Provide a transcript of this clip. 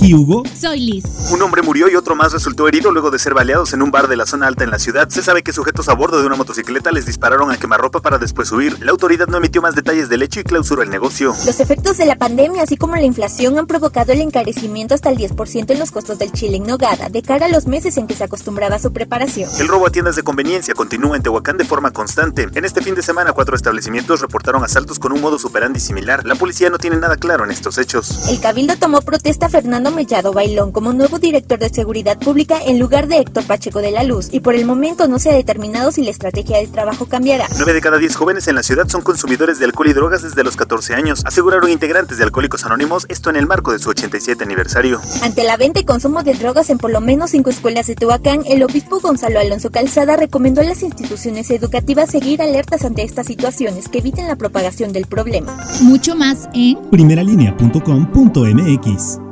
aquí Hugo. Soy Liz. Un hombre murió y otro más resultó herido luego de ser baleados en un bar de la zona alta en la ciudad. Se sabe que sujetos a bordo de una motocicleta les dispararon a quemarropa para después huir. La autoridad no emitió más detalles del hecho y clausuró el negocio. Los efectos de la pandemia, así como la inflación, han provocado el encarecimiento hasta el 10% en los costos del chile en nogada, de cara a los meses en que se acostumbraba a su preparación. El robo a tiendas de conveniencia continúa en Tehuacán de forma constante. En este fin de semana, cuatro establecimientos reportaron asaltos con un modo superandi similar. La policía no tiene nada claro en estos hechos. El Cabildo tomó protesta a Fernando Mellado Bailón como nuevo director de Seguridad Pública en lugar de Héctor Pacheco de la Luz y por el momento no se ha determinado si la estrategia de trabajo cambiará. 9 de cada 10 jóvenes en la ciudad son consumidores de alcohol y drogas desde los 14 años, aseguraron integrantes de Alcohólicos Anónimos, esto en el marco de su 87 aniversario. Ante la venta y consumo de drogas en por lo menos cinco escuelas de Tehuacán, el obispo Gonzalo Alonso Calzada recomendó a las instituciones educativas seguir alertas ante estas situaciones que eviten la propagación del problema. Mucho más en primeralinea.com.mx.